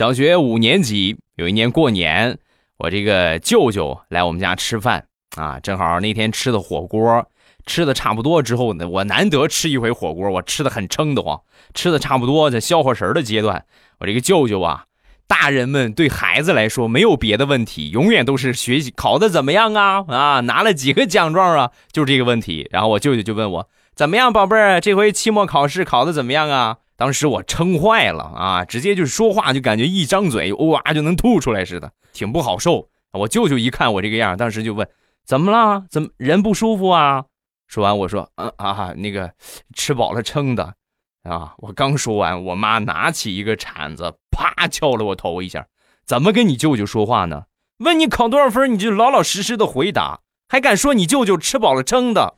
小学五年级有一年过年，我这个舅舅来我们家吃饭啊，正好那天吃的火锅，吃的差不多之后呢，我难得吃一回火锅，我吃的很撑得慌，吃的差不多在消化食的阶段，我这个舅舅啊。大人们对孩子来说没有别的问题，永远都是学习考的怎么样啊啊，拿了几个奖状啊，就这个问题。然后我舅舅就问我怎么样，宝贝儿，这回期末考试考的怎么样啊？当时我撑坏了啊，直接就是说话就感觉一张嘴哇就能吐出来似的，挺不好受。我舅舅一看我这个样，当时就问怎么了？怎么人不舒服啊？说完我说嗯啊那个吃饱了撑的。啊！我刚说完，我妈拿起一个铲子，啪敲了我头一下。怎么跟你舅舅说话呢？问你考多少分，你就老老实实的回答，还敢说你舅舅吃饱了撑的？